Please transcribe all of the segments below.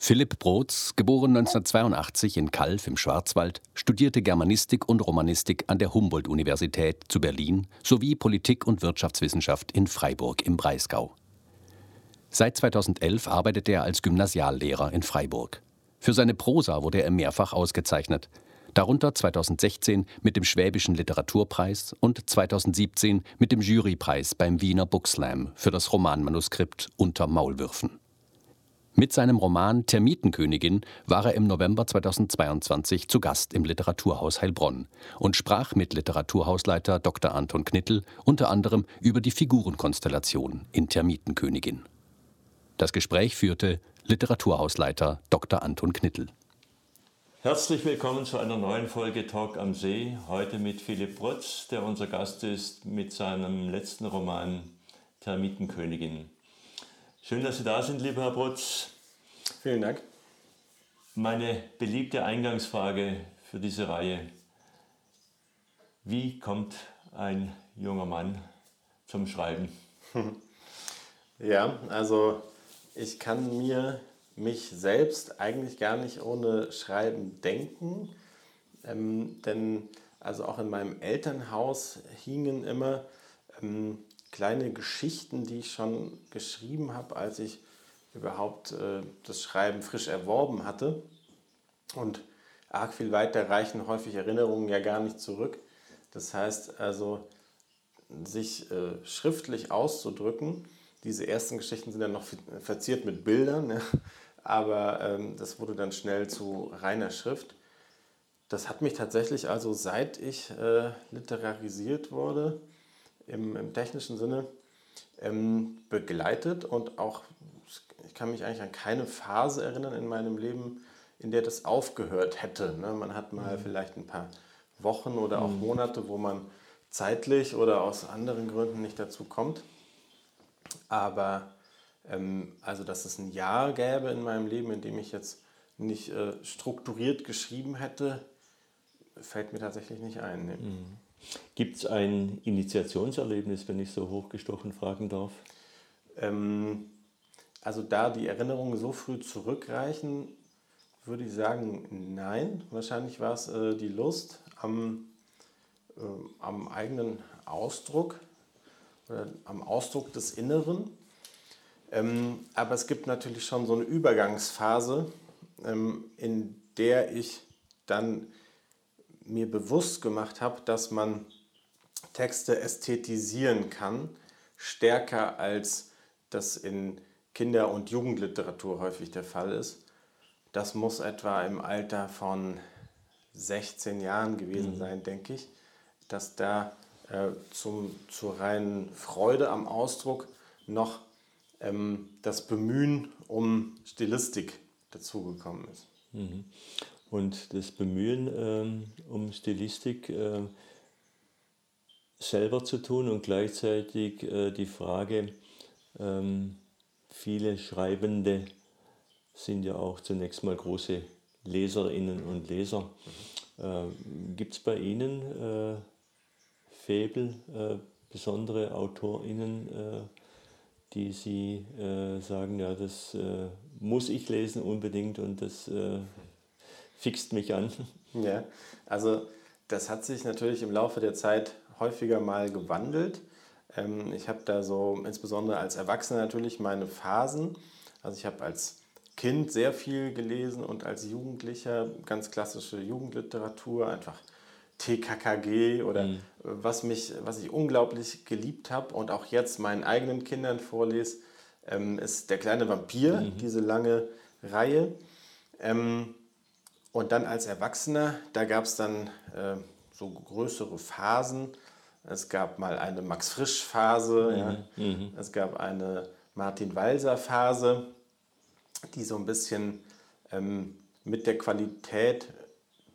Philipp Brotz, geboren 1982 in Kalf im Schwarzwald, studierte Germanistik und Romanistik an der Humboldt-Universität zu Berlin sowie Politik- und Wirtschaftswissenschaft in Freiburg im Breisgau. Seit 2011 arbeitet er als Gymnasiallehrer in Freiburg. Für seine Prosa wurde er mehrfach ausgezeichnet, darunter 2016 mit dem Schwäbischen Literaturpreis und 2017 mit dem Jurypreis beim Wiener Bookslam für das Romanmanuskript Unter Maulwürfen. Mit seinem Roman Termitenkönigin war er im November 2022 zu Gast im Literaturhaus Heilbronn und sprach mit Literaturhausleiter Dr. Anton Knittel unter anderem über die Figurenkonstellation in Termitenkönigin. Das Gespräch führte Literaturhausleiter Dr. Anton Knittel. Herzlich willkommen zu einer neuen Folge Talk am See. Heute mit Philipp Brotz, der unser Gast ist mit seinem letzten Roman Termitenkönigin. Schön, dass Sie da sind, lieber Herr Brutz. Vielen Dank. Meine beliebte Eingangsfrage für diese Reihe. Wie kommt ein junger Mann zum Schreiben? Ja, also ich kann mir mich selbst eigentlich gar nicht ohne Schreiben denken, ähm, denn also auch in meinem Elternhaus hingen immer ähm, kleine Geschichten, die ich schon geschrieben habe, als ich überhaupt äh, das Schreiben frisch erworben hatte. Und arg viel weiter reichen häufig Erinnerungen ja gar nicht zurück. Das heißt also, sich äh, schriftlich auszudrücken, diese ersten Geschichten sind dann noch verziert mit Bildern, ja, aber ähm, das wurde dann schnell zu reiner Schrift. Das hat mich tatsächlich also, seit ich äh, literarisiert wurde, im, im technischen Sinne ähm, begleitet und auch, ich kann mich eigentlich an keine Phase erinnern in meinem Leben, in der das aufgehört hätte. Ne? Man hat mal mhm. vielleicht ein paar Wochen oder auch mhm. Monate, wo man zeitlich oder aus anderen Gründen nicht dazu kommt. Aber ähm, also, dass es ein Jahr gäbe in meinem Leben, in dem ich jetzt nicht äh, strukturiert geschrieben hätte, fällt mir tatsächlich nicht ein. Ne? Mhm. Gibt es ein Initiationserlebnis, wenn ich so hochgestochen fragen darf? Ähm, also da die Erinnerungen so früh zurückreichen, würde ich sagen, nein. Wahrscheinlich war es äh, die Lust am, äh, am eigenen Ausdruck oder am Ausdruck des Inneren. Ähm, aber es gibt natürlich schon so eine Übergangsphase, ähm, in der ich dann mir bewusst gemacht habe, dass man Texte ästhetisieren kann, stärker als das in Kinder- und Jugendliteratur häufig der Fall ist. Das muss etwa im Alter von 16 Jahren gewesen mhm. sein, denke ich, dass da äh, zum, zur reinen Freude am Ausdruck noch ähm, das Bemühen um Stilistik dazugekommen ist. Mhm und das Bemühen ähm, um Stilistik äh, selber zu tun und gleichzeitig äh, die Frage, ähm, viele Schreibende sind ja auch zunächst mal große Leserinnen und Leser. Äh, Gibt es bei Ihnen äh, Fäbel, äh, besondere AutorInnen, äh, die Sie äh, sagen, ja, das muss ich lesen unbedingt und das fixt mich an. Ja, also das hat sich natürlich im Laufe der Zeit häufiger mal gewandelt. Ähm, ich habe da so insbesondere als Erwachsener natürlich meine Phasen. Also ich habe als Kind sehr viel gelesen und als Jugendlicher ganz klassische Jugendliteratur, einfach TKKG oder mhm. was, mich, was ich unglaublich geliebt habe und auch jetzt meinen eigenen Kindern vorlese, ähm, ist Der kleine Vampir, mhm. diese lange Reihe. Ähm, und dann als Erwachsener, da gab es dann äh, so größere Phasen. Es gab mal eine Max Frisch-Phase, mhm. ja. mhm. es gab eine Martin Walser-Phase, die so ein bisschen ähm, mit der Qualität,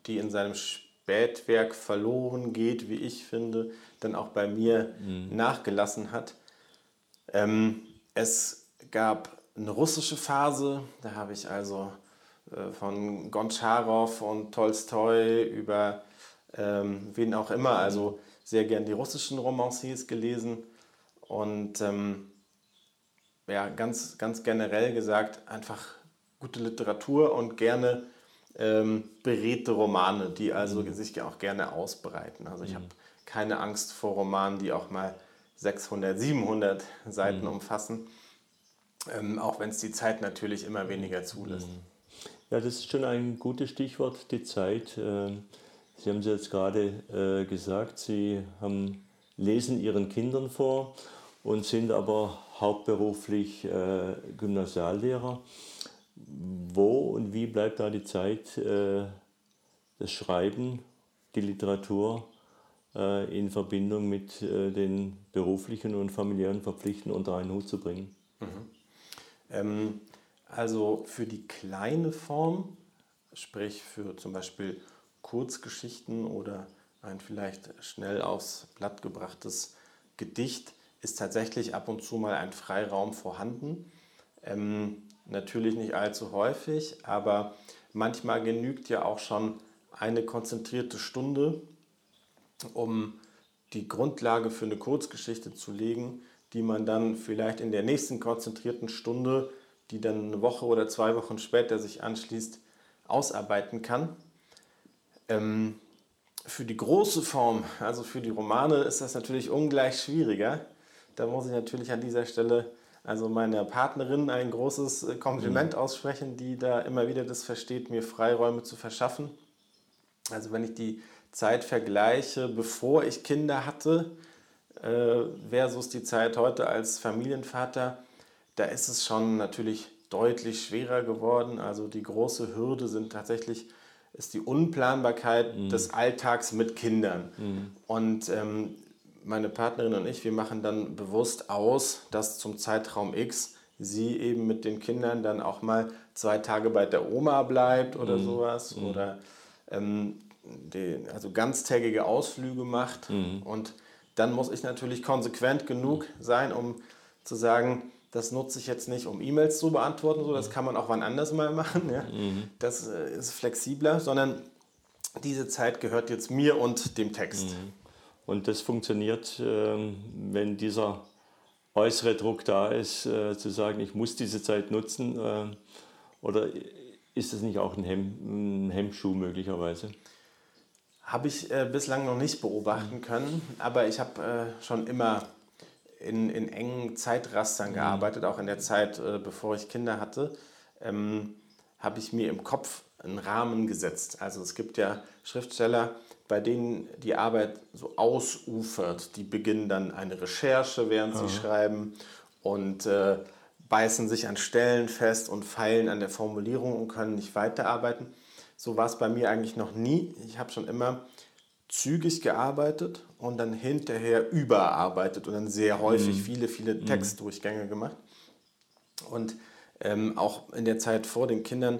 die in seinem Spätwerk verloren geht, wie ich finde, dann auch bei mir mhm. nachgelassen hat. Ähm, es gab eine russische Phase, da habe ich also von Goncharow und Tolstoi über ähm, wen auch immer, also sehr gern die russischen Romanciers gelesen und ähm, ja, ganz, ganz generell gesagt, einfach gute Literatur und gerne ähm, beredte Romane, die also mhm. sich auch gerne ausbreiten. Also ich mhm. habe keine Angst vor Romanen, die auch mal 600, 700 Seiten mhm. umfassen, ähm, auch wenn es die Zeit natürlich immer weniger zulässt. Ja, das ist schon ein gutes Stichwort, die Zeit. Ähm, Sie haben es jetzt gerade äh, gesagt, Sie haben, lesen Ihren Kindern vor und sind aber hauptberuflich äh, Gymnasiallehrer. Wo und wie bleibt da die Zeit, äh, das Schreiben, die Literatur in Verbindung mit den beruflichen und familiären Verpflichtungen unter einen Hut zu bringen? Mhm. Ähm, also für die kleine Form, sprich für zum Beispiel Kurzgeschichten oder ein vielleicht schnell aufs Blatt gebrachtes Gedicht, ist tatsächlich ab und zu mal ein Freiraum vorhanden. Ähm, natürlich nicht allzu häufig, aber manchmal genügt ja auch schon eine konzentrierte Stunde, um die Grundlage für eine Kurzgeschichte zu legen, die man dann vielleicht in der nächsten konzentrierten Stunde, die dann eine Woche oder zwei Wochen später sich anschließt, ausarbeiten kann. Ähm, für die große Form, also für die Romane, ist das natürlich ungleich schwieriger. Da muss ich natürlich an dieser Stelle also meiner Partnerin ein großes äh, Kompliment mhm. aussprechen, die da immer wieder das versteht, mir Freiräume zu verschaffen. Also wenn ich die Zeit vergleiche, bevor ich Kinder hatte, äh, versus die Zeit heute als Familienvater, da ist es schon natürlich deutlich schwerer geworden. Also die große Hürde sind tatsächlich ist die Unplanbarkeit mhm. des Alltags mit Kindern. Mhm. Und ähm, meine Partnerin und ich, wir machen dann bewusst aus, dass zum Zeitraum X sie eben mit den Kindern dann auch mal zwei Tage bei der Oma bleibt oder mhm. sowas mhm. oder ähm, die, also ganztägige Ausflüge macht. Mhm. Und dann muss ich natürlich konsequent genug sein, um zu sagen, das nutze ich jetzt nicht, um E-Mails zu beantworten, so, das mhm. kann man auch wann anders mal machen. Ja? Mhm. Das äh, ist flexibler, sondern diese Zeit gehört jetzt mir und dem Text. Mhm. Und das funktioniert, ähm, wenn dieser äußere Druck da ist, äh, zu sagen, ich muss diese Zeit nutzen? Äh, oder ist das nicht auch ein, Hemm, ein Hemmschuh möglicherweise? Habe ich bislang noch nicht beobachten können, aber ich habe schon immer in, in engen Zeitrastern mhm. gearbeitet, auch in der Zeit, äh, bevor ich Kinder hatte. Ähm, habe ich mir im Kopf einen Rahmen gesetzt. Also es gibt ja Schriftsteller, bei denen die Arbeit so ausufert. Die beginnen dann eine Recherche, während Aha. sie schreiben und äh, beißen sich an Stellen fest und feilen an der Formulierung und können nicht weiterarbeiten. So war es bei mir eigentlich noch nie. Ich habe schon immer zügig gearbeitet und dann hinterher überarbeitet und dann sehr häufig mhm. viele, viele mhm. Textdurchgänge gemacht. Und ähm, auch in der Zeit vor den Kindern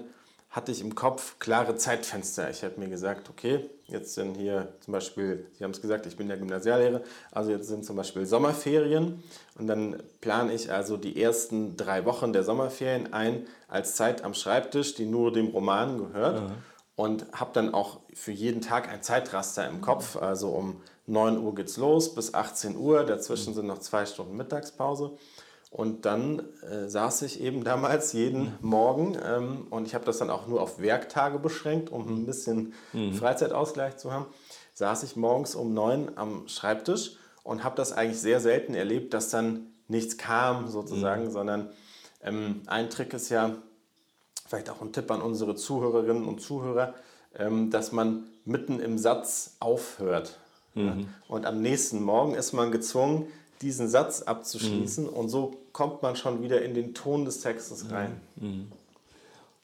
hatte ich im Kopf klare Zeitfenster. Ich habe mir gesagt, okay, jetzt sind hier zum Beispiel, Sie haben es gesagt, ich bin der Gymnasiallehrer, also jetzt sind zum Beispiel Sommerferien und dann plane ich also die ersten drei Wochen der Sommerferien ein als Zeit am Schreibtisch, die nur dem Roman gehört. Mhm. Und habe dann auch für jeden Tag ein Zeitraster im Kopf. Also um 9 Uhr geht's los bis 18 Uhr. Dazwischen sind noch zwei Stunden Mittagspause. Und dann äh, saß ich eben damals jeden Morgen ähm, und ich habe das dann auch nur auf Werktage beschränkt, um ein bisschen mhm. Freizeitausgleich zu haben. Saß ich morgens um neun am Schreibtisch und habe das eigentlich sehr selten erlebt, dass dann nichts kam sozusagen, mhm. sondern ähm, ein Trick ist ja, vielleicht auch ein Tipp an unsere Zuhörerinnen und Zuhörer, dass man mitten im Satz aufhört. Mhm. Und am nächsten Morgen ist man gezwungen, diesen Satz abzuschließen mhm. und so kommt man schon wieder in den Ton des Textes rein. Mhm.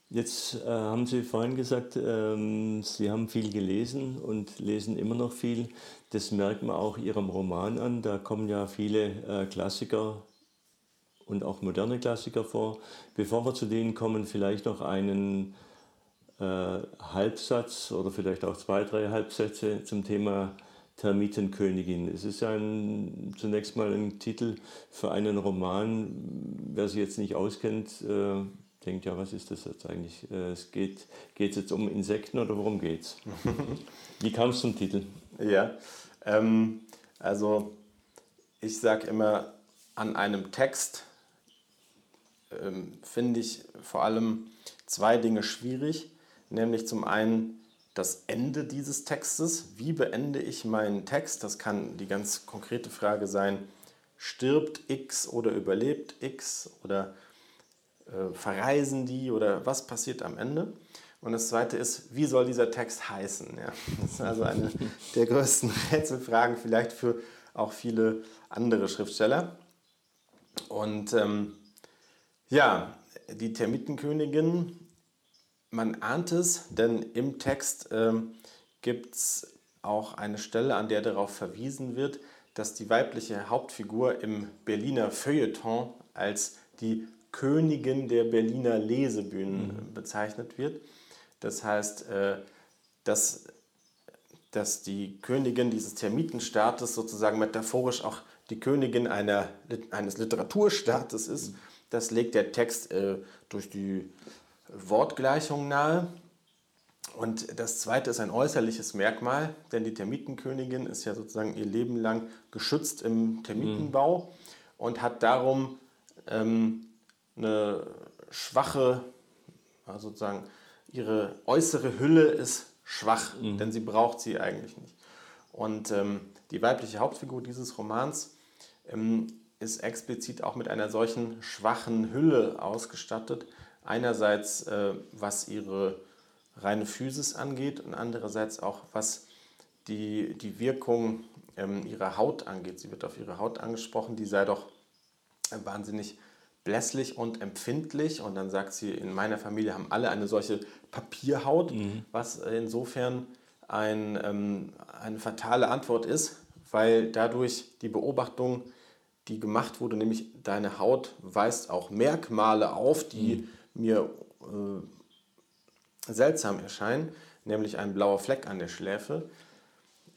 Jetzt äh, haben Sie vorhin gesagt, ähm, Sie haben viel gelesen und lesen immer noch viel. Das merkt man auch Ihrem Roman an. Da kommen ja viele äh, Klassiker und auch moderne Klassiker vor. Bevor wir zu denen kommen, vielleicht noch einen Halbsatz oder vielleicht auch zwei, drei Halbsätze zum Thema Termitenkönigin. Es ist ein, zunächst mal ein Titel für einen Roman. Wer sich jetzt nicht auskennt, äh, denkt ja, was ist das jetzt eigentlich? Äh, es geht es jetzt um Insekten oder worum geht's? Wie kam es zum Titel? Ja, ähm, also ich sage immer, an einem Text ähm, finde ich vor allem zwei Dinge schwierig, nämlich zum einen das Ende dieses Textes. Wie beende ich meinen Text? Das kann die ganz konkrete Frage sein, stirbt X oder überlebt X oder äh, verreisen die oder was passiert am Ende? Und das zweite ist, wie soll dieser Text heißen? Ja, das ist also eine der größten Rätselfragen vielleicht für auch viele andere Schriftsteller. Und ähm, ja, die Termitenkönigin, man ahnt es, denn im Text ähm, gibt es auch eine Stelle, an der darauf verwiesen wird, dass die weibliche Hauptfigur im Berliner Feuilleton als die Königin der Berliner Lesebühnen mhm. bezeichnet wird. Das heißt, äh, dass, dass die Königin dieses Termitenstaates sozusagen metaphorisch auch die Königin einer, eines Literaturstaates ist. Mhm. Das legt der Text äh, durch die Wortgleichung nahe. Und das zweite ist ein äußerliches Merkmal, denn die Termitenkönigin ist ja sozusagen ihr Leben lang geschützt im Termitenbau mhm. und hat darum ähm, eine schwache, also sozusagen ihre äußere Hülle ist schwach, mhm. denn sie braucht sie eigentlich nicht. Und ähm, die weibliche Hauptfigur dieses Romans ähm, ist explizit auch mit einer solchen schwachen Hülle ausgestattet. Einerseits äh, was ihre reine Physis angeht und andererseits auch was die, die Wirkung ähm, ihrer Haut angeht. Sie wird auf ihre Haut angesprochen, die sei doch wahnsinnig blässlich und empfindlich. Und dann sagt sie, in meiner Familie haben alle eine solche Papierhaut, mhm. was insofern ein, ähm, eine fatale Antwort ist, weil dadurch die Beobachtung, die gemacht wurde, nämlich deine Haut weist auch Merkmale auf, die mhm. Mir äh, seltsam erscheinen, nämlich ein blauer Fleck an der Schläfe,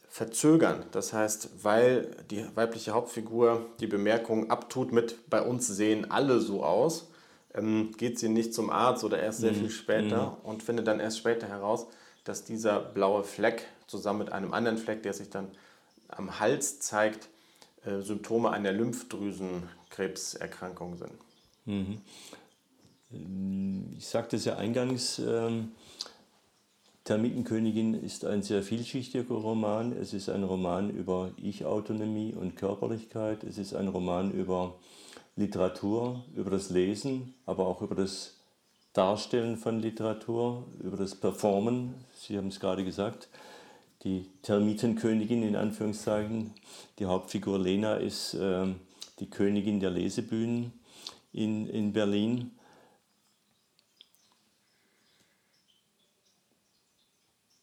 verzögern. Das heißt, weil die weibliche Hauptfigur die Bemerkung abtut mit bei uns sehen alle so aus, ähm, geht sie nicht zum Arzt oder erst sehr mhm. viel später mhm. und findet dann erst später heraus, dass dieser blaue Fleck zusammen mit einem anderen Fleck, der sich dann am Hals zeigt, äh, Symptome einer Lymphdrüsenkrebserkrankung sind. Mhm. Ich sagte es ja eingangs, ähm Termitenkönigin ist ein sehr vielschichtiger Roman. Es ist ein Roman über Ich-Autonomie und Körperlichkeit. Es ist ein Roman über Literatur, über das Lesen, aber auch über das Darstellen von Literatur, über das Performen. Sie haben es gerade gesagt. Die Termitenkönigin in Anführungszeichen. Die Hauptfigur Lena ist äh, die Königin der Lesebühnen in, in Berlin.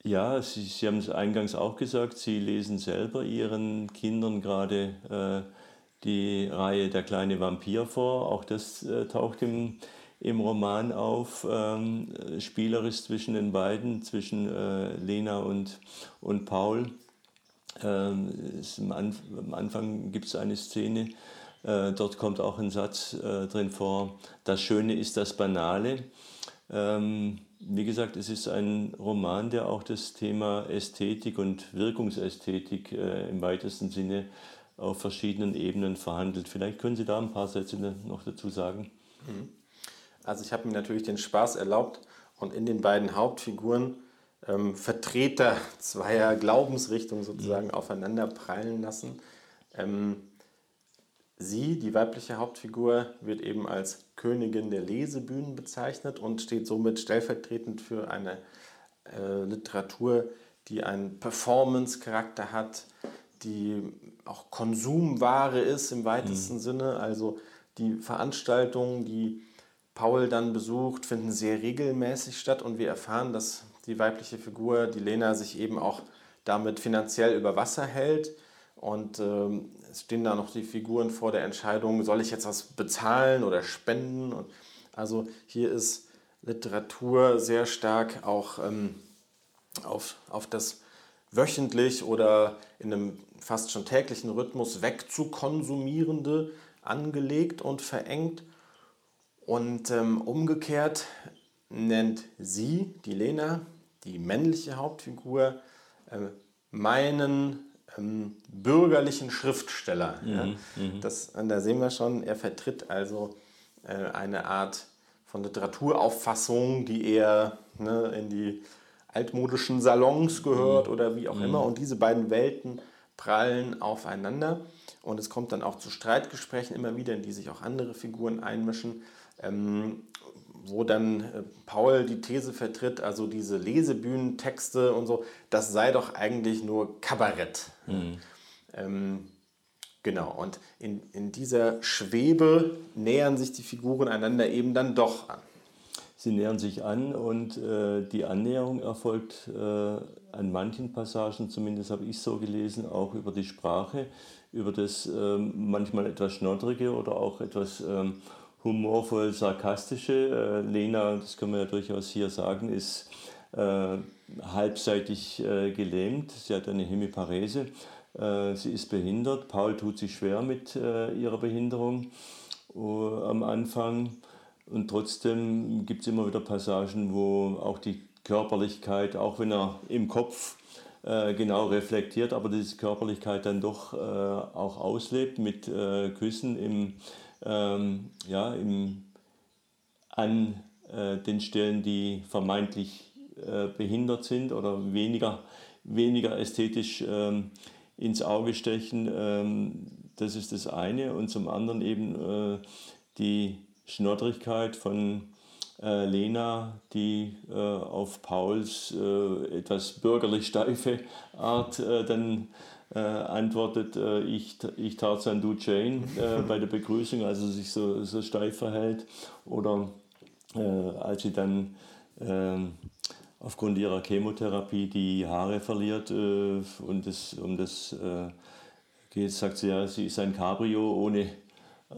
Ja, Sie, Sie haben es eingangs auch gesagt, Sie lesen selber Ihren Kindern gerade äh, die Reihe Der kleine Vampir vor. Auch das äh, taucht im, im Roman auf, ähm, spielerisch zwischen den beiden, zwischen äh, Lena und, und Paul. Ähm, am, am, Anfang gibt es eine Szene, äh, dort kommt auch ein Satz äh, drin vor, das Schöne ist das Banale. Ähm, wie gesagt, es ist ein Roman, der auch das Thema Ästhetik und Wirkungsästhetik äh, im weitesten Sinne auf verschiedenen Ebenen verhandelt. Vielleicht können Sie da ein paar Sätze noch dazu sagen. Mhm. Also ich habe mir natürlich den Spaß erlaubt und in den beiden Hauptfiguren ähm, Vertreter zweier Glaubensrichtungen sozusagen mhm. aufeinander prallen lassen. Ähm, Sie, die weibliche Hauptfigur, wird eben als Königin der Lesebühnen bezeichnet und steht somit stellvertretend für eine äh, Literatur, die einen Performance-Charakter hat, die auch Konsumware ist im weitesten mhm. Sinne. Also die Veranstaltungen, die Paul dann besucht, finden sehr regelmäßig statt und wir erfahren, dass die weibliche Figur, die Lena, sich eben auch damit finanziell über Wasser hält und ähm, es stehen da noch die Figuren vor der Entscheidung, soll ich jetzt was bezahlen oder spenden? Und also hier ist Literatur sehr stark auch ähm, auf, auf das wöchentlich oder in einem fast schon täglichen Rhythmus wegzukonsumierende angelegt und verengt. Und ähm, umgekehrt nennt sie, die Lena, die männliche Hauptfigur, äh, meinen ähm, bürgerlichen Schriftsteller. Mhm, ja. Mhm. Das, da sehen wir schon, er vertritt also äh, eine Art von Literaturauffassung, die eher ne, in die altmodischen Salons gehört mhm. oder wie auch mhm. immer. Und diese beiden Welten prallen aufeinander. Und es kommt dann auch zu Streitgesprächen immer wieder, in die sich auch andere Figuren einmischen. Ähm, wo dann äh, Paul die These vertritt, also diese Lesebühnentexte und so, das sei doch eigentlich nur Kabarett. Mhm. Ähm, genau, und in, in dieser Schwebe nähern sich die Figuren einander eben dann doch an. Sie nähern sich an und äh, die Annäherung erfolgt äh, an manchen Passagen, zumindest habe ich so gelesen, auch über die Sprache, über das äh, manchmal etwas Schnoddrige oder auch etwas ähm, humorvoll sarkastische. Äh, Lena, das können wir ja durchaus hier sagen, ist äh, halbseitig äh, gelähmt. Sie hat eine Hemiparese. Äh, sie ist behindert. Paul tut sich schwer mit äh, ihrer Behinderung uh, am Anfang. Und trotzdem gibt es immer wieder Passagen, wo auch die Körperlichkeit, auch wenn er im Kopf äh, genau reflektiert, aber diese Körperlichkeit dann doch auch auslebt mit Küssen im ähm, ja, im, an äh, den Stellen, die vermeintlich äh, behindert sind oder weniger, weniger ästhetisch ähm, ins Auge stechen. Ähm, das ist das eine. Und zum anderen eben äh, die Schnoddrigkeit von äh, Lena, die äh, auf Pauls äh, etwas bürgerlich steife Art dann äh, antwortet, äh, ich, ich Tarzan, du Jane äh, bei der Begrüßung, also sich so, so steif verhält. Oder äh, als sie dann ähm, aufgrund ihrer Chemotherapie die Haare verliert äh, und das, um das äh, geht, sagt sie ja, sie ist ein Cabrio ohne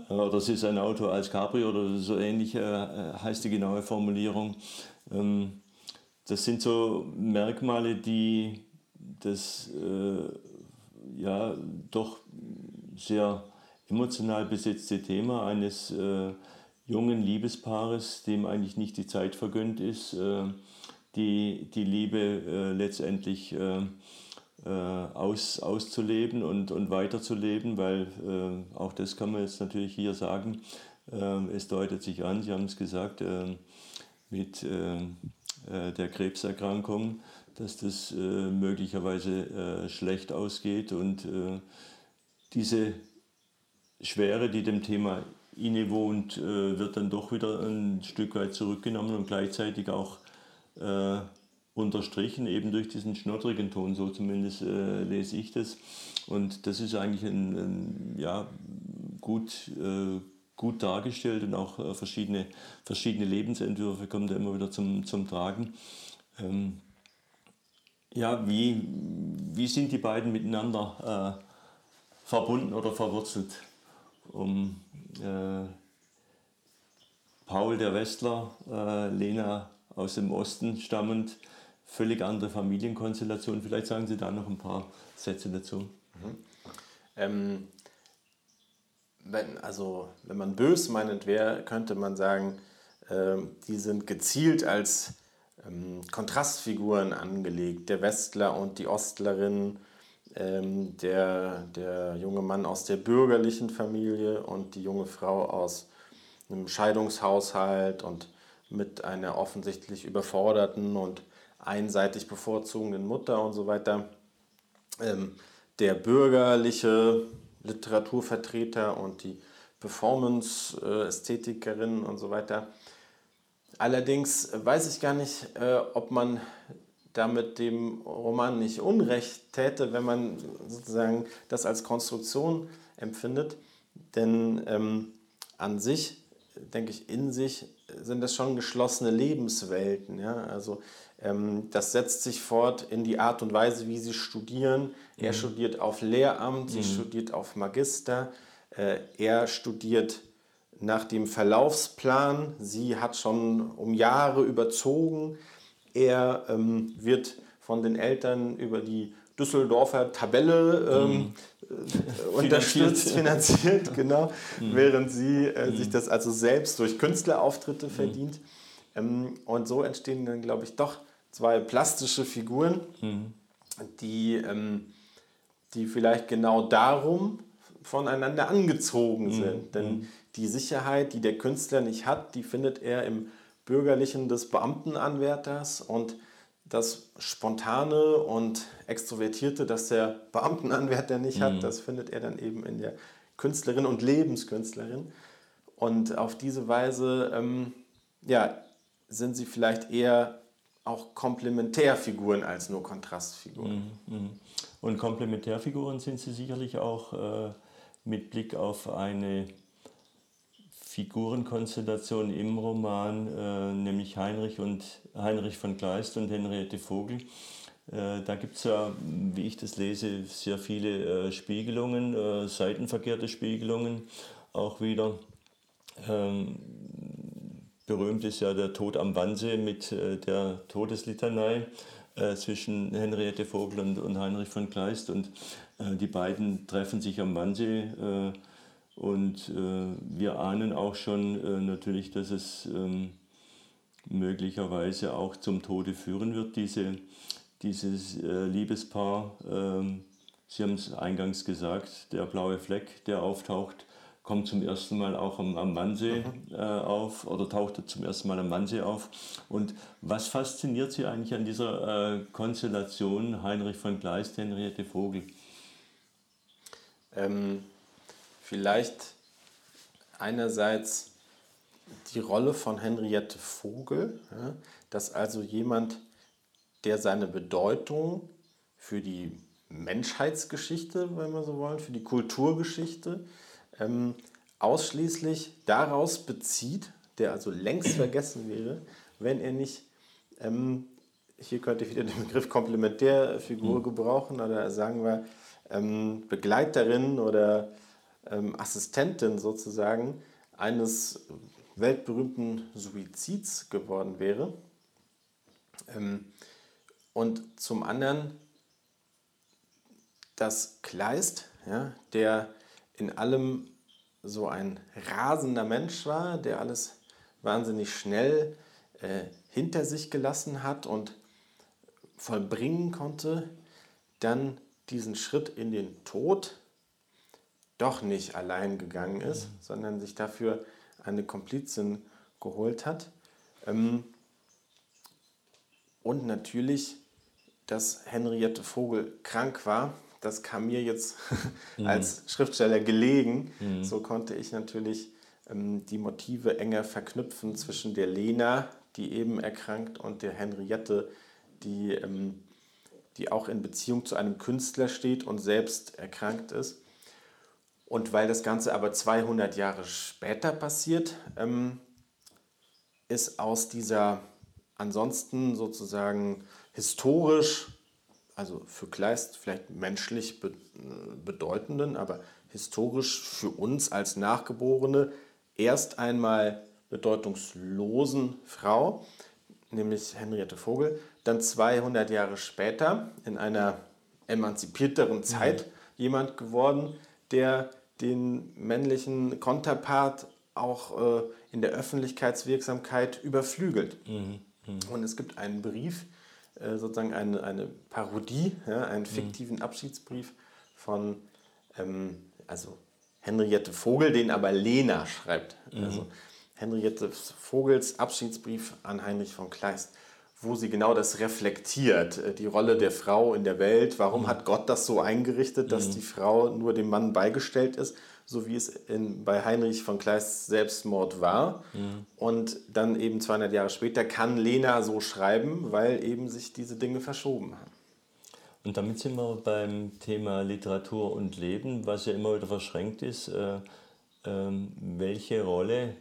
oder sie ist ein Auto als Cabrio oder so ähnlich heißt die genaue Formulierung. Ähm, das sind so Merkmale, die das ja doch sehr emotional besetzte Thema eines äh, jungen Liebespaares, dem eigentlich nicht die Zeit vergönnt ist, äh, die, die Liebe äh, letztendlich äh, äh, aus, auszuleben und, und weiterzuleben, weil auch das kann man jetzt natürlich hier sagen, es deutet sich an, Sie haben es gesagt, mit der Krebserkrankung dass das äh, möglicherweise äh, schlecht ausgeht und äh, diese Schwere, die dem Thema innewohnt, äh, wird dann doch wieder ein Stück weit zurückgenommen und gleichzeitig auch äh, unterstrichen, eben durch diesen schnoddrigen Ton, so zumindest äh, lese ich das. Und das ist eigentlich ein, ein ja, gut, gut dargestellt und auch verschiedene, verschiedene Lebensentwürfe kommen da immer wieder zum, zum Tragen. Ähm, ja, wie, wie sind die beiden miteinander äh, verbunden oder verwurzelt? Um äh, Paul der Westler, äh, Lena aus dem Osten stammend, völlig andere Familienkonstellation. Vielleicht sagen Sie da noch ein paar Sätze dazu. Mhm. Ähm, wenn, also, wenn man bös meinend wäre, könnte man sagen, äh, die sind gezielt als ähm, Kontrastfiguren angelegt. Der Westler und die Ostlerin, ähm, der, der junge Mann aus der bürgerlichen Familie und die junge Frau aus einem Scheidungshaushalt und mit einer offensichtlich überforderten und einseitig bevorzugenden Mutter und so weiter. Ähm, der bürgerliche Literaturvertreter und die Performance-Ästhetikerin und so weiter. Allerdings weiß ich gar nicht, äh, ob man damit dem Roman nicht Unrecht täte, wenn man sozusagen das als Konstruktion empfindet. Denn ähm, an sich, denke ich, in sich sind das schon geschlossene Lebenswelten. Ja? Also ähm, das setzt sich fort in die Art und Weise, wie sie studieren. Mhm. Er studiert auf Lehramt, sie mhm. studiert auf Magister, äh, er studiert nach dem Verlaufsplan. Sie hat schon um Jahre überzogen. Er ähm, wird von den Eltern über die Düsseldorfer Tabelle ähm, mhm. unterstützt, finanziert, genau, mhm. während sie äh, mhm. sich das also selbst durch Künstlerauftritte mhm. verdient. Ähm, und so entstehen dann, glaube ich, doch zwei plastische Figuren, mhm. die, ähm, die vielleicht genau darum voneinander angezogen mhm. sind. Denn die Sicherheit, die der Künstler nicht hat, die findet er im Bürgerlichen des Beamtenanwärters und das Spontane und Extrovertierte, das der Beamtenanwärter nicht hat, mhm. das findet er dann eben in der Künstlerin und Lebenskünstlerin. Und auf diese Weise ähm, ja, sind sie vielleicht eher auch Komplementärfiguren als nur Kontrastfiguren. Mhm. mhm. Und Komplementärfiguren sind sie sicherlich auch äh, mit Blick auf eine Figurenkonstellation im Roman, äh, nämlich Heinrich und Heinrich von Kleist und Henriette Vogel. Äh, da gibt es ja, wie ich das lese, sehr viele äh, Spiegelungen, äh, seitenverkehrte Spiegelungen auch wieder. Ähm, berühmt ist ja der Tod am Wannsee mit äh, der Todeslitanei äh, zwischen Henriette Vogel und, und, Heinrich von Kleist. Und die beiden treffen sich am Wannsee und äh, wir ahnen auch schon äh, natürlich, dass es ähm, möglicherweise auch zum Tode führen wird, diese, dieses äh, Liebespaar. Ähm, Sie haben es eingangs gesagt, der blaue Fleck, der auftaucht, kommt zum ersten Mal auch am, am Mannsee mhm. äh, auf oder tauchte zum ersten Mal am Mannsee auf. Und was fasziniert Sie eigentlich an dieser äh, Konstellation Heinrich von Kleist, Henriette Vogel? Ähm, vielleicht einerseits die Rolle von Henriette Vogel, ja, dass also jemand, der seine Bedeutung für die Menschheitsgeschichte, wenn wir so wollen, für die Kulturgeschichte ähm, ausschließlich daraus bezieht, der also längst vergessen wäre, wenn er nicht, ähm, hier könnte ich wieder den Begriff Komplementärfigur mhm. gebrauchen oder sagen wir ähm, Begleiterin oder ähm, Assistentin sozusagen eines weltberühmten Suizids geworden wäre. Ähm, und zum anderen das Kleist, ja, der in allem so ein rasender Mensch war, der alles wahnsinnig schnell äh, hinter sich gelassen hat und vollbringen konnte, dann diesen Schritt in den Tod doch nicht allein gegangen ist, mhm. sondern sich dafür eine Komplizin geholt hat. Ähm, und natürlich, dass Henriette Vogel krank war, das kam mir jetzt mhm. als Schriftsteller gelegen. Mhm. So konnte ich natürlich ähm, die Motive enger verknüpfen zwischen der Lena, die eben erkrankt, und der Henriette, die, ähm, die auch in Beziehung zu einem Künstler steht und selbst erkrankt ist. Und weil das Ganze aber 200 Jahre später passiert, ähm, ist aus dieser ansonsten sozusagen historisch, also für Kleist vielleicht menschlich be bedeutenden, aber historisch für uns als Nachgeborene erst einmal bedeutungslosen Frau, nämlich Henriette Vogel, dann 200 Jahre später in einer emanzipierteren Zeit mhm. jemand geworden, der den männlichen Konterpart auch äh, in der Öffentlichkeitswirksamkeit überflügelt. Mhm. Mhm. Und es gibt einen Brief, äh, sozusagen eine, eine Parodie, ja, einen mhm. fiktiven mhm. Abschiedsbrief von ähm, also Henriette Vogel, den aber Lena schreibt. Mhm. Also Henriette Vogels Abschiedsbrief an Heinrich von Kleist wo sie genau das reflektiert, äh, die Rolle der Frau in der Welt. Warum mhm. hat Gott das so eingerichtet, dass mhm. die Frau nur dem Mann beigestellt ist, so wie es in, bei Heinrich von Kleist Selbstmord war. Mhm. Und dann eben 200 Jahre später kann Lena so schreiben, weil eben sich diese Dinge verschoben haben. Und damit sind wir beim Thema Literatur und Leben, was ja immer wieder verschränkt ist. Äh, äh, welche Rolle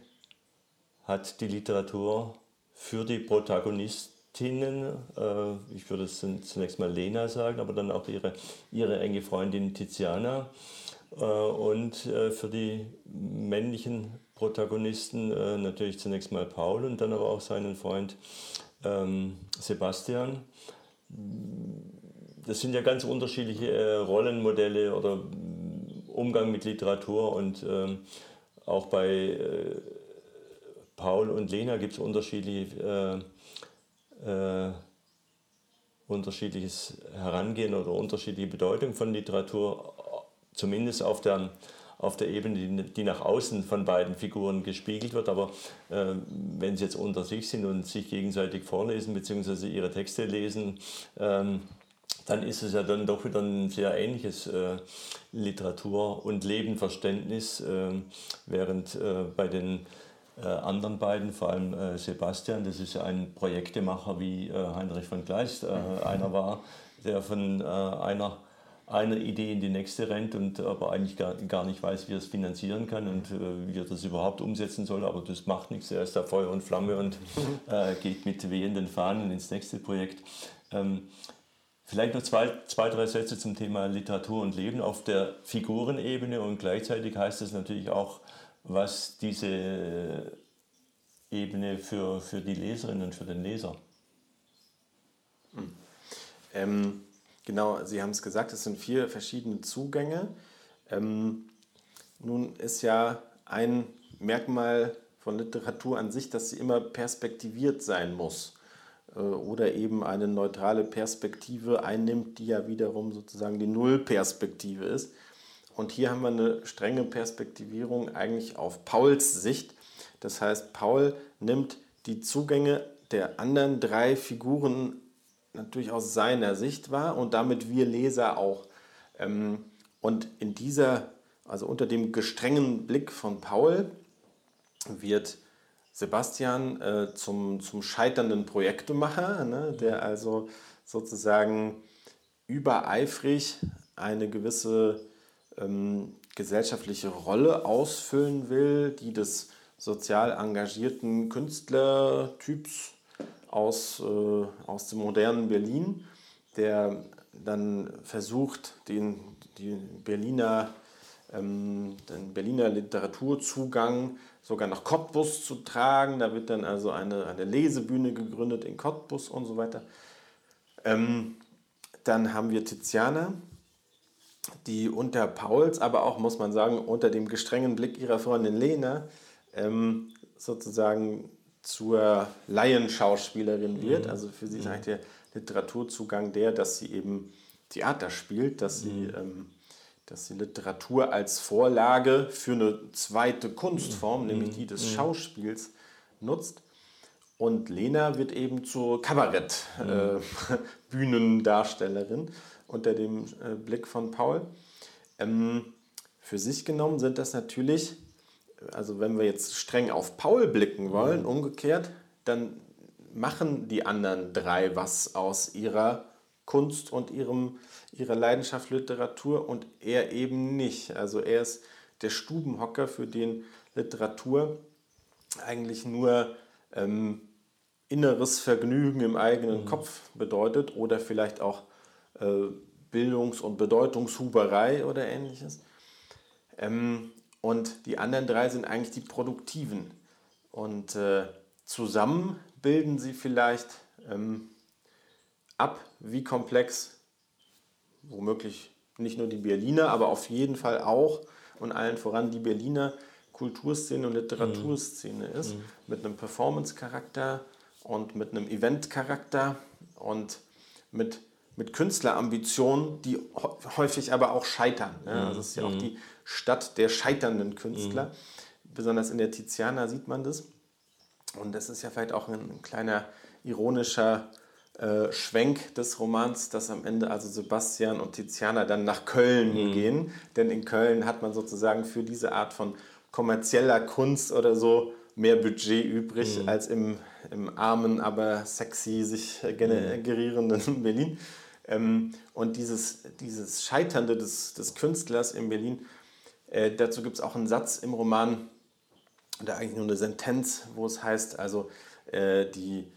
hat die Literatur für die Protagonisten? Freundinnen, äh, ich würde es zunächst mal Lena sagen, aber dann auch ihre, ihre enge Freundin Tiziana. Äh, und für die männlichen Protagonisten natürlich zunächst mal Paul und dann aber auch seinen Freund ähm, Sebastian. Das sind ja ganz unterschiedliche Rollenmodelle oder Umgang mit Literatur und ähm, auch bei Paul und Lena gibt es unterschiedliche äh, unterschiedliches Herangehen oder unterschiedliche Bedeutung von Literatur, zumindest auf der, auf der Ebene, die, die nach außen von beiden Figuren gespiegelt wird. Aber äh, wenn sie jetzt unter sich sind und sich gegenseitig vorlesen bzw. ihre Texte lesen, ähm, dann ist es ja dann doch wieder ein sehr ähnliches äh, Literatur- und Lebenverständnis, äh, während äh, bei den äh, anderen beiden, vor allem äh, Sebastian, das ist ja ein Projektemacher wie äh, Heinrich von Kleist, äh, einer war, der von äh, einer, einer Idee in die nächste rennt und aber eigentlich gar, gar nicht weiß, wie er es finanzieren kann und wie er das überhaupt umsetzen soll, aber das macht nichts, er ist da Feuer und Flamme und geht mit wehenden Fahnen ins nächste Projekt. Ähm, Vielleicht noch zwei, zwei, drei Sätze zum Thema Literatur und Leben auf der Figurenebene und gleichzeitig heißt es natürlich auch was diese Ebene für, für die Leserin und für den Leser. Hm. Ähm, genau, Sie haben es gesagt, es sind vier verschiedene Zugänge. Ähm, nun ist ja ein Merkmal von Literatur an sich, dass sie immer perspektiviert sein muss äh, oder eben eine neutrale Perspektive einnimmt, die ja wiederum sozusagen die Nullperspektive ist. Und hier haben wir eine strenge Perspektivierung eigentlich auf Pauls Sicht. Das heißt, Paul nimmt die Zugänge der anderen drei Figuren natürlich aus seiner Sicht wahr und damit wir Leser auch. Ähm, und in dieser, also unter dem gestrengen Blick von Paul, wird Sebastian äh, zum, zum scheiternden Projektemacher, ne, der also sozusagen übereifrig eine gewisse ähm, gesellschaftliche Rolle ausfüllen will, die des sozial engagierten Künstlertyps aus, äh, aus dem modernen Berlin, der dann versucht, den, die Berliner, ähm, den Berliner Literaturzugang sogar nach Cottbus zu tragen. Da wird dann also eine, eine Lesebühne gegründet in Cottbus und so weiter. Ähm, dann haben wir Tiziana, die unter Pauls, aber auch, muss man sagen, unter dem gestrengen Blick ihrer Freundin Lena ähm, sozusagen zur Laienschauspielerin wird. Mhm. Also für sie ist mhm. eigentlich der Literaturzugang der, dass sie eben Theater spielt, dass sie, mhm. ähm, dass sie Literatur als Vorlage für eine zweite Kunstform, mhm. nämlich die des mhm. Schauspiels, nutzt. Und Lena wird eben zur Kabarett-Bühnendarstellerin. Mhm. Äh, unter dem äh, Blick von Paul. Ähm, für sich genommen sind das natürlich, also wenn wir jetzt streng auf Paul blicken wollen, mhm. umgekehrt, dann machen die anderen drei was aus ihrer Kunst und ihrem, ihrer Leidenschaft Literatur und er eben nicht. Also er ist der Stubenhocker, für den Literatur eigentlich nur ähm, inneres Vergnügen im eigenen mhm. Kopf bedeutet oder vielleicht auch Bildungs- und Bedeutungshuberei oder ähnliches. Ähm, und die anderen drei sind eigentlich die Produktiven. Und äh, zusammen bilden sie vielleicht ähm, ab, wie komplex womöglich nicht nur die Berliner, aber auf jeden Fall auch und allen voran die Berliner Kulturszene und Literaturszene mhm. ist, mhm. mit einem Performance-Charakter und mit einem Event-Charakter und mit mit Künstlerambitionen, die häufig aber auch scheitern. Ne? Also es ist ja auch mhm. die Stadt der scheiternden Künstler. Mhm. Besonders in der Tiziana sieht man das. Und das ist ja vielleicht auch ein kleiner ironischer äh, Schwenk des Romans, dass am Ende also Sebastian und Tiziana dann nach Köln mhm. gehen. Denn in Köln hat man sozusagen für diese Art von kommerzieller Kunst oder so mehr Budget übrig mhm. als im, im armen, aber sexy sich mhm. generierenden Berlin. Ähm, und dieses, dieses Scheiternde des, des Künstlers in Berlin, äh, dazu gibt es auch einen Satz im Roman, oder eigentlich nur eine Sentenz, wo es heißt, also äh, die,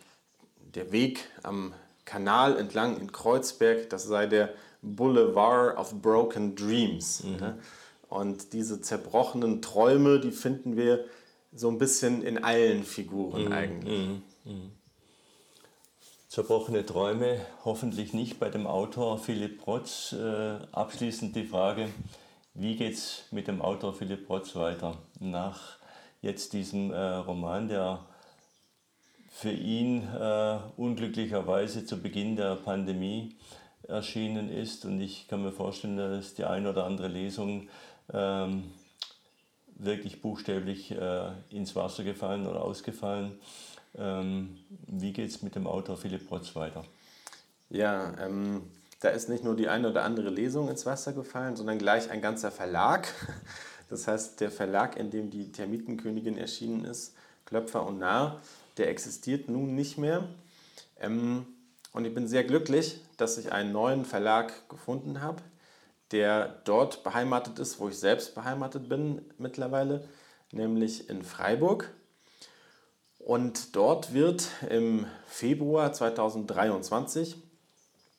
der Weg am Kanal entlang in Kreuzberg, das sei der Boulevard of Broken Dreams. Mhm. Ne? Und diese zerbrochenen Träume, die finden wir so ein bisschen in allen Figuren mm, eigentlich. Mm, mm. Zerbrochene Träume, hoffentlich nicht bei dem Autor Philipp Protz. Äh, abschließend die Frage, wie geht es mit dem Autor Philipp Protz weiter nach jetzt diesem äh, Roman, der für ihn äh, unglücklicherweise zu Beginn der Pandemie erschienen ist. Und ich kann mir vorstellen, dass die eine oder andere Lesung ähm, wirklich buchstäblich äh, ins Wasser gefallen oder ausgefallen. Ähm, wie geht es mit dem Autor Philipp Protz weiter? Ja, ähm, da ist nicht nur die eine oder andere Lesung ins Wasser gefallen, sondern gleich ein ganzer Verlag. Das heißt, der Verlag, in dem die Termitenkönigin erschienen ist, Klöpfer und Narr, der existiert nun nicht mehr. Ähm, und ich bin sehr glücklich, dass ich einen neuen Verlag gefunden habe, der dort beheimatet ist, wo ich selbst beheimatet bin mittlerweile, nämlich in Freiburg. Und dort wird im Februar 2023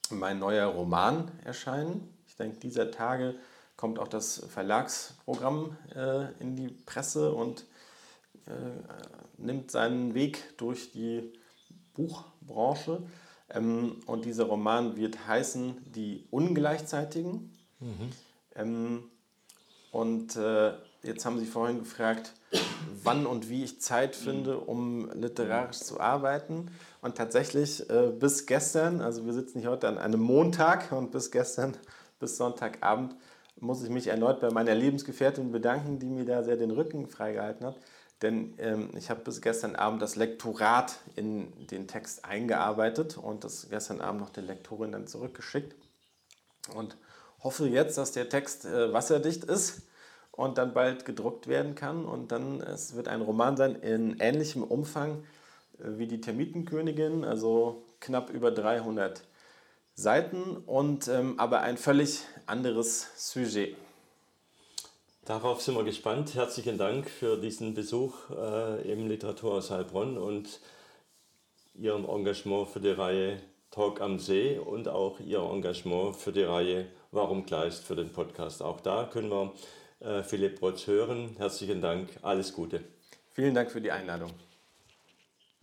mein neuer Roman erscheinen. Ich denke, dieser Tage kommt auch das Verlagsprogramm äh, in die Presse und äh, nimmt seinen Weg durch die Buchbranche. Ähm, und dieser Roman wird heißen Die Ungleichzeitigen. Mhm. Ähm, und äh, jetzt haben Sie vorhin gefragt, wann und wie ich Zeit finde, um literarisch zu arbeiten. Und tatsächlich äh, bis gestern, also wir sitzen hier heute an einem Montag und bis gestern, bis Sonntagabend, muss ich mich erneut bei meiner Lebensgefährtin bedanken, die mir da sehr den Rücken freigehalten hat. Denn ähm, ich habe bis gestern Abend das Lektorat in den Text eingearbeitet und das gestern Abend noch der Lektorin dann zurückgeschickt. Und hoffe jetzt, dass der Text äh, wasserdicht ist und dann bald gedruckt werden kann. Und dann es wird ein Roman sein in ähnlichem Umfang äh, wie die Termitenkönigin, also knapp über 300 Seiten und ähm, aber ein völlig anderes Sujet. Darauf sind wir gespannt. Herzlichen Dank für diesen Besuch äh, im Literaturhaus Heilbronn und Ihrem Engagement für die Reihe Talk am See und auch Ihr Engagement für die Reihe Warum Kleist für den Podcast. Auch da können wir äh, Philipp Rotz hören. Herzlichen Dank, alles Gute. Vielen Dank für die Einladung.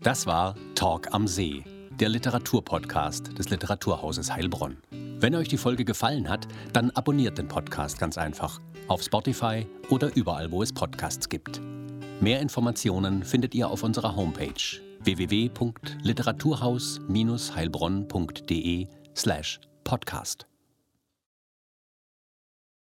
Das war Talk am See der Literaturpodcast des Literaturhauses Heilbronn. Wenn euch die Folge gefallen hat, dann abonniert den Podcast ganz einfach auf Spotify oder überall, wo es Podcasts gibt. Mehr Informationen findet ihr auf unserer Homepage www.literaturhaus-heilbronn.de slash podcast.